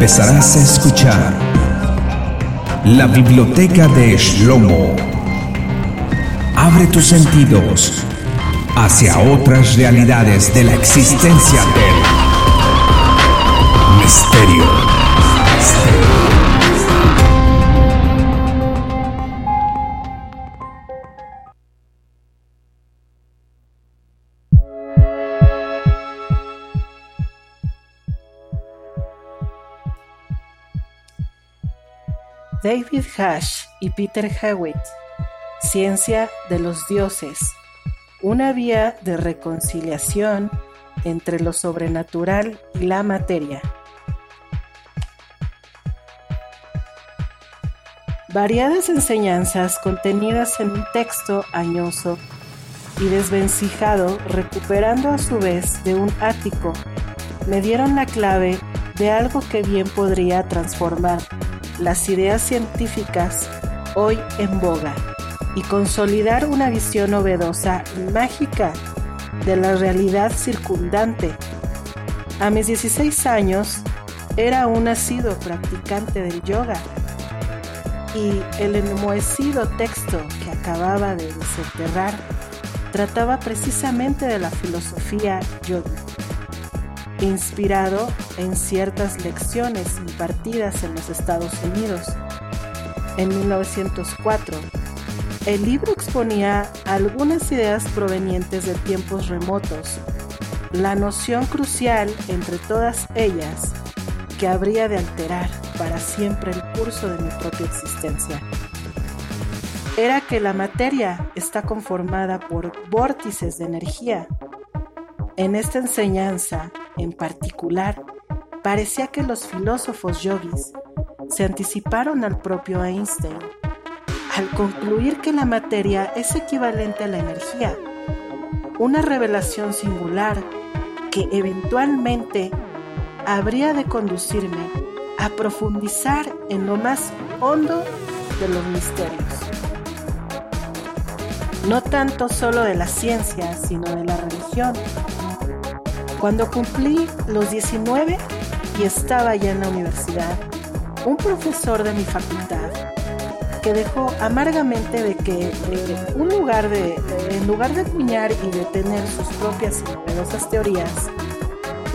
empezarás a escuchar la biblioteca de Shlomo. Abre tus sentidos hacia otras realidades de la existencia del misterio. David Hash y Peter Hewitt, Ciencia de los Dioses, una vía de reconciliación entre lo sobrenatural y la materia. Variadas enseñanzas contenidas en un texto añoso y desvencijado, recuperando a su vez de un ático, me dieron la clave de algo que bien podría transformar las ideas científicas hoy en boga y consolidar una visión novedosa mágica de la realidad circundante. A mis 16 años era un nacido practicante del yoga y el enmohecido texto que acababa de desenterrar trataba precisamente de la filosofía yoga inspirado en ciertas lecciones impartidas en los Estados Unidos. En 1904, el libro exponía algunas ideas provenientes de tiempos remotos, la noción crucial entre todas ellas que habría de alterar para siempre el curso de mi propia existencia. Era que la materia está conformada por vórtices de energía. En esta enseñanza, en particular, parecía que los filósofos yogis se anticiparon al propio Einstein al concluir que la materia es equivalente a la energía, una revelación singular que eventualmente habría de conducirme a profundizar en lo más hondo de los misterios. No tanto solo de la ciencia, sino de la religión, cuando cumplí los 19 y estaba ya en la universidad, un profesor de mi facultad que dejó amargamente de que un lugar de, en lugar de acuñar y de tener sus propias y novedosas teorías,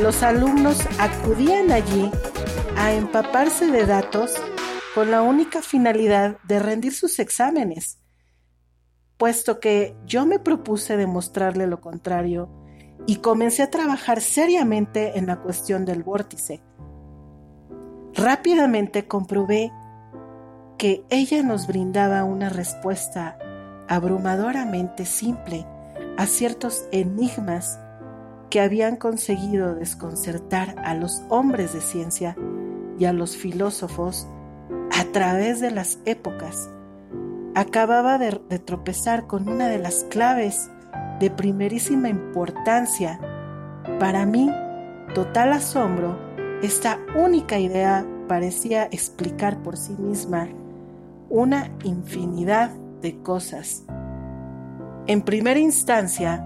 los alumnos acudían allí a empaparse de datos con la única finalidad de rendir sus exámenes, puesto que yo me propuse demostrarle lo contrario y comencé a trabajar seriamente en la cuestión del vórtice. Rápidamente comprobé que ella nos brindaba una respuesta abrumadoramente simple a ciertos enigmas que habían conseguido desconcertar a los hombres de ciencia y a los filósofos a través de las épocas. Acababa de, de tropezar con una de las claves de primerísima importancia. Para mí, total asombro, esta única idea parecía explicar por sí misma una infinidad de cosas. En primera instancia,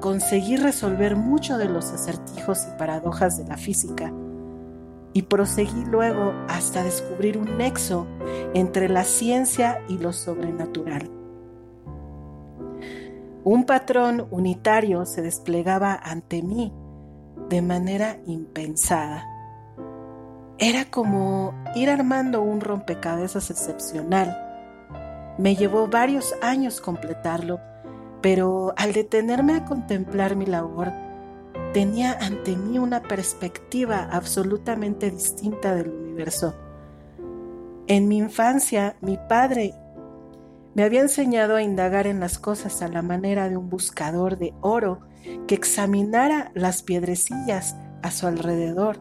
conseguí resolver mucho de los acertijos y paradojas de la física y proseguí luego hasta descubrir un nexo entre la ciencia y lo sobrenatural. Un patrón unitario se desplegaba ante mí de manera impensada. Era como ir armando un rompecabezas excepcional. Me llevó varios años completarlo, pero al detenerme a contemplar mi labor, tenía ante mí una perspectiva absolutamente distinta del universo. En mi infancia, mi padre me había enseñado a indagar en las cosas a la manera de un buscador de oro que examinara las piedrecillas a su alrededor.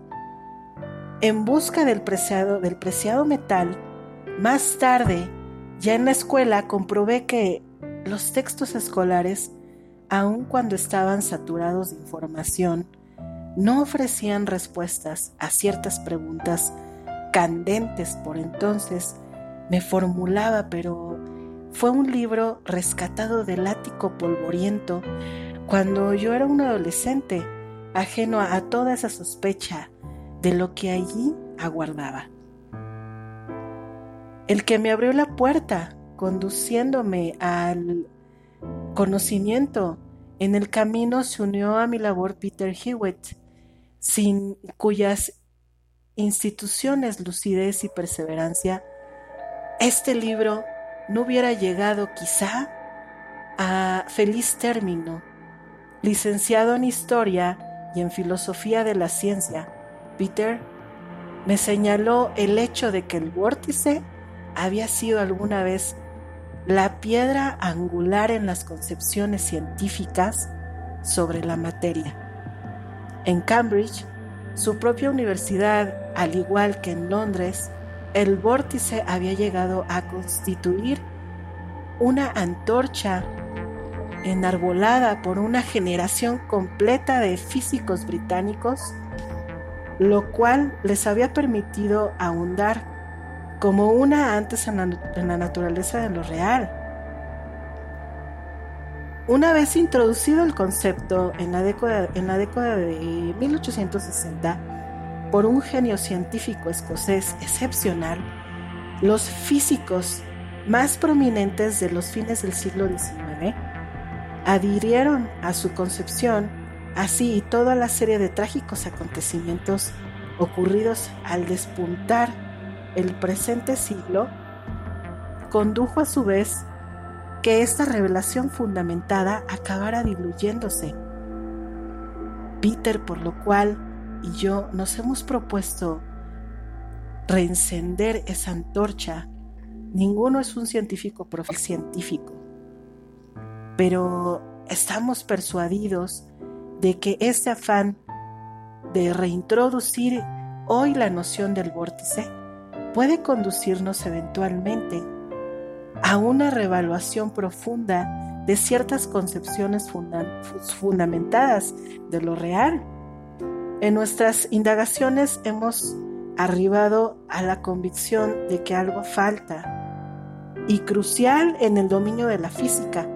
En busca del preciado, del preciado metal, más tarde, ya en la escuela, comprobé que los textos escolares, aun cuando estaban saturados de información, no ofrecían respuestas a ciertas preguntas candentes por entonces. Me formulaba, pero fue un libro rescatado del ático polvoriento cuando yo era un adolescente, ajeno a toda esa sospecha de lo que allí aguardaba. El que me abrió la puerta, conduciéndome al conocimiento. En el camino se unió a mi labor Peter Hewitt, sin cuyas instituciones, lucidez y perseverancia, este libro no hubiera llegado quizá a feliz término. Licenciado en Historia y en Filosofía de la Ciencia, Peter me señaló el hecho de que el vórtice había sido alguna vez la piedra angular en las concepciones científicas sobre la materia. En Cambridge, su propia universidad, al igual que en Londres, el vórtice había llegado a constituir una antorcha enarbolada por una generación completa de físicos británicos, lo cual les había permitido ahondar como una antes en la, naturaleza de lo real. Una vez introducido el concepto en la, década, en la década de 1860 por un genio científico escocés excepcional, los físicos más prominentes de los fines del siglo XIX adhirieron a su concepción, así y toda la serie de trágicos acontecimientos ocurridos al despuntar el presente siglo, condujo a su vez que esta revelación fundamentada acabara diluyéndose. Peter, por lo cual, y yo nos hemos propuesto reencender esa antorcha. Ninguno es un científico científico, pero estamos persuadidos de que este afán de reintroducir hoy la noción del vórtice puede conducirnos eventualmente a una revaluación profunda de ciertas concepciones fundamentadas de lo real. En nuestras indagaciones hemos arribado a la convicción de que algo falta y crucial en el dominio de la física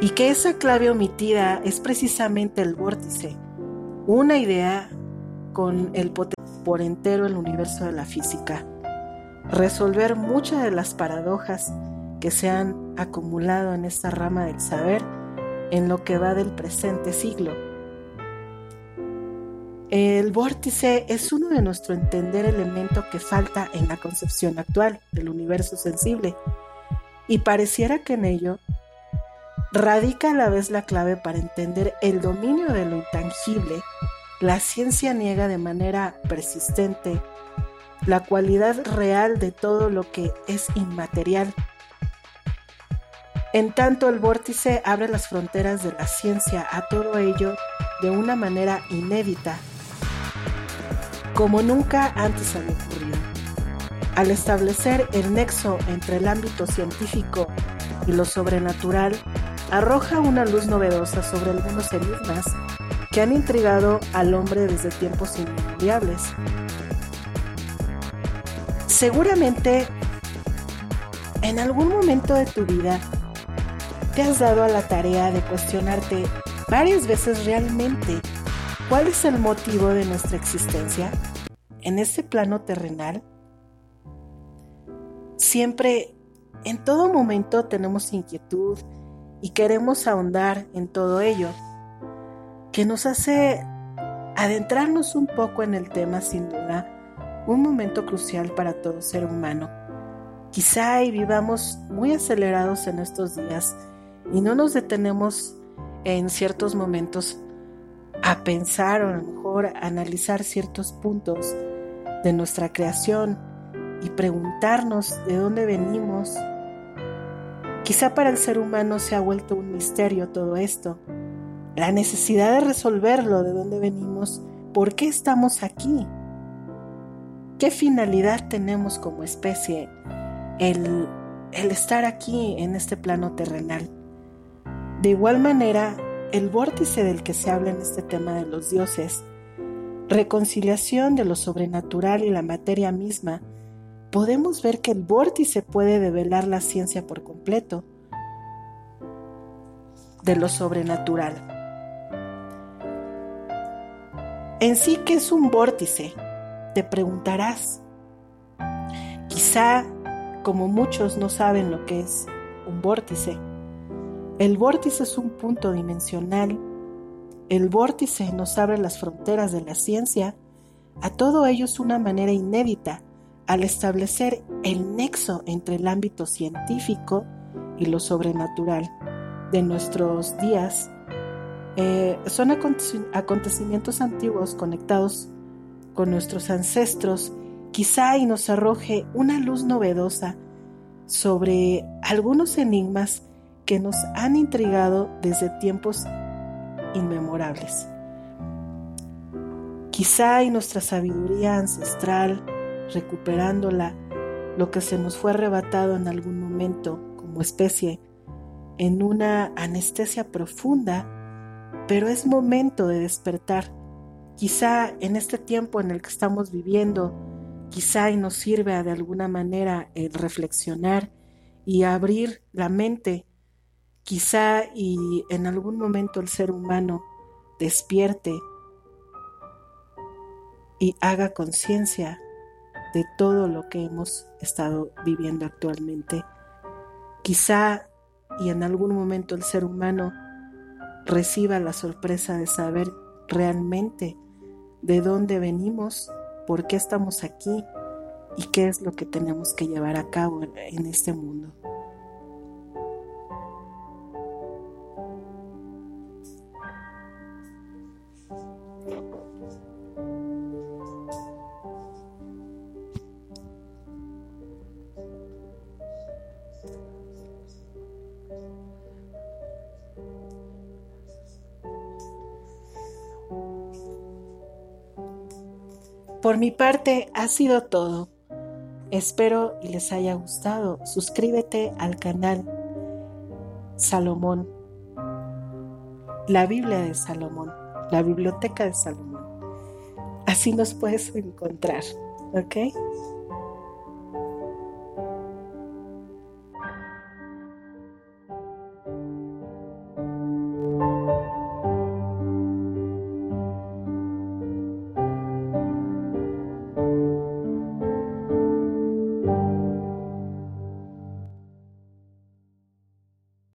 y que esa clave omitida es precisamente el vórtice, una idea con el potencial por entero el universo de la física, resolver muchas de las paradojas que se han acumulado en esta rama del saber en lo que va del presente siglo. El vórtice es uno de nuestro entender elemento que falta en la concepción actual del universo sensible. Y pareciera que en ello radica a la vez la clave para entender el dominio de lo intangible. La ciencia niega de manera persistente la cualidad real de todo lo que es inmaterial. En tanto, el vórtice abre las fronteras de la ciencia a todo ello de una manera inédita, como nunca antes había ocurrido. Al establecer el nexo entre el ámbito científico y lo sobrenatural, arroja una luz novedosa sobre algunos enigmas que han intrigado al hombre desde tiempos inmemoriales. Seguramente en algún momento de tu vida te has dado a la tarea de cuestionarte varias veces realmente cuál es el motivo de nuestra existencia en este plano terrenal. Siempre, en todo momento tenemos inquietud y queremos ahondar en todo ello que nos hace adentrarnos un poco en el tema sin duda, un momento crucial para todo ser humano. Quizá vivamos muy acelerados en estos días y no nos detenemos en ciertos momentos a pensar o a lo mejor a analizar ciertos puntos de nuestra creación y preguntarnos de dónde venimos. Quizá para el ser humano se ha vuelto un misterio todo esto la necesidad de resolverlo, de dónde venimos, por qué estamos aquí, qué finalidad tenemos como especie el, el estar aquí en este plano terrenal. De igual manera, el vórtice del que se habla en este tema de los dioses, reconciliación de lo sobrenatural y la materia misma, podemos ver que el vórtice puede develar la ciencia por completo de lo sobrenatural. En sí, que es un vórtice? te preguntarás, quizá como muchos no saben lo que es un vórtice, el vórtice es un punto dimensional. El vórtice nos abre las fronteras de la ciencia. A todo ello es una manera inédita al establecer el nexo entre el ámbito científico y lo sobrenatural de nuestros días. Eh, son acontecimientos antiguos conectados con nuestros ancestros, quizá y nos arroje una luz novedosa sobre algunos enigmas que nos han intrigado desde tiempos inmemorables. Quizá y nuestra sabiduría ancestral, recuperándola, lo que se nos fue arrebatado en algún momento como especie, en una anestesia profunda, pero es momento de despertar. Quizá en este tiempo en el que estamos viviendo, quizá y nos sirva de alguna manera el reflexionar y abrir la mente Quizá y en algún momento el ser humano despierte y haga conciencia de todo lo que hemos estado viviendo actualmente. Quizá y en algún momento el ser humano reciba la sorpresa de saber realmente de dónde venimos, por qué estamos aquí y qué es lo que tenemos que llevar a cabo en este mundo. Por mi parte ha sido todo. Espero y les haya gustado. Suscríbete al canal Salomón, la Biblia de Salomón, la Biblioteca de Salomón. Así nos puedes encontrar, ¿ok?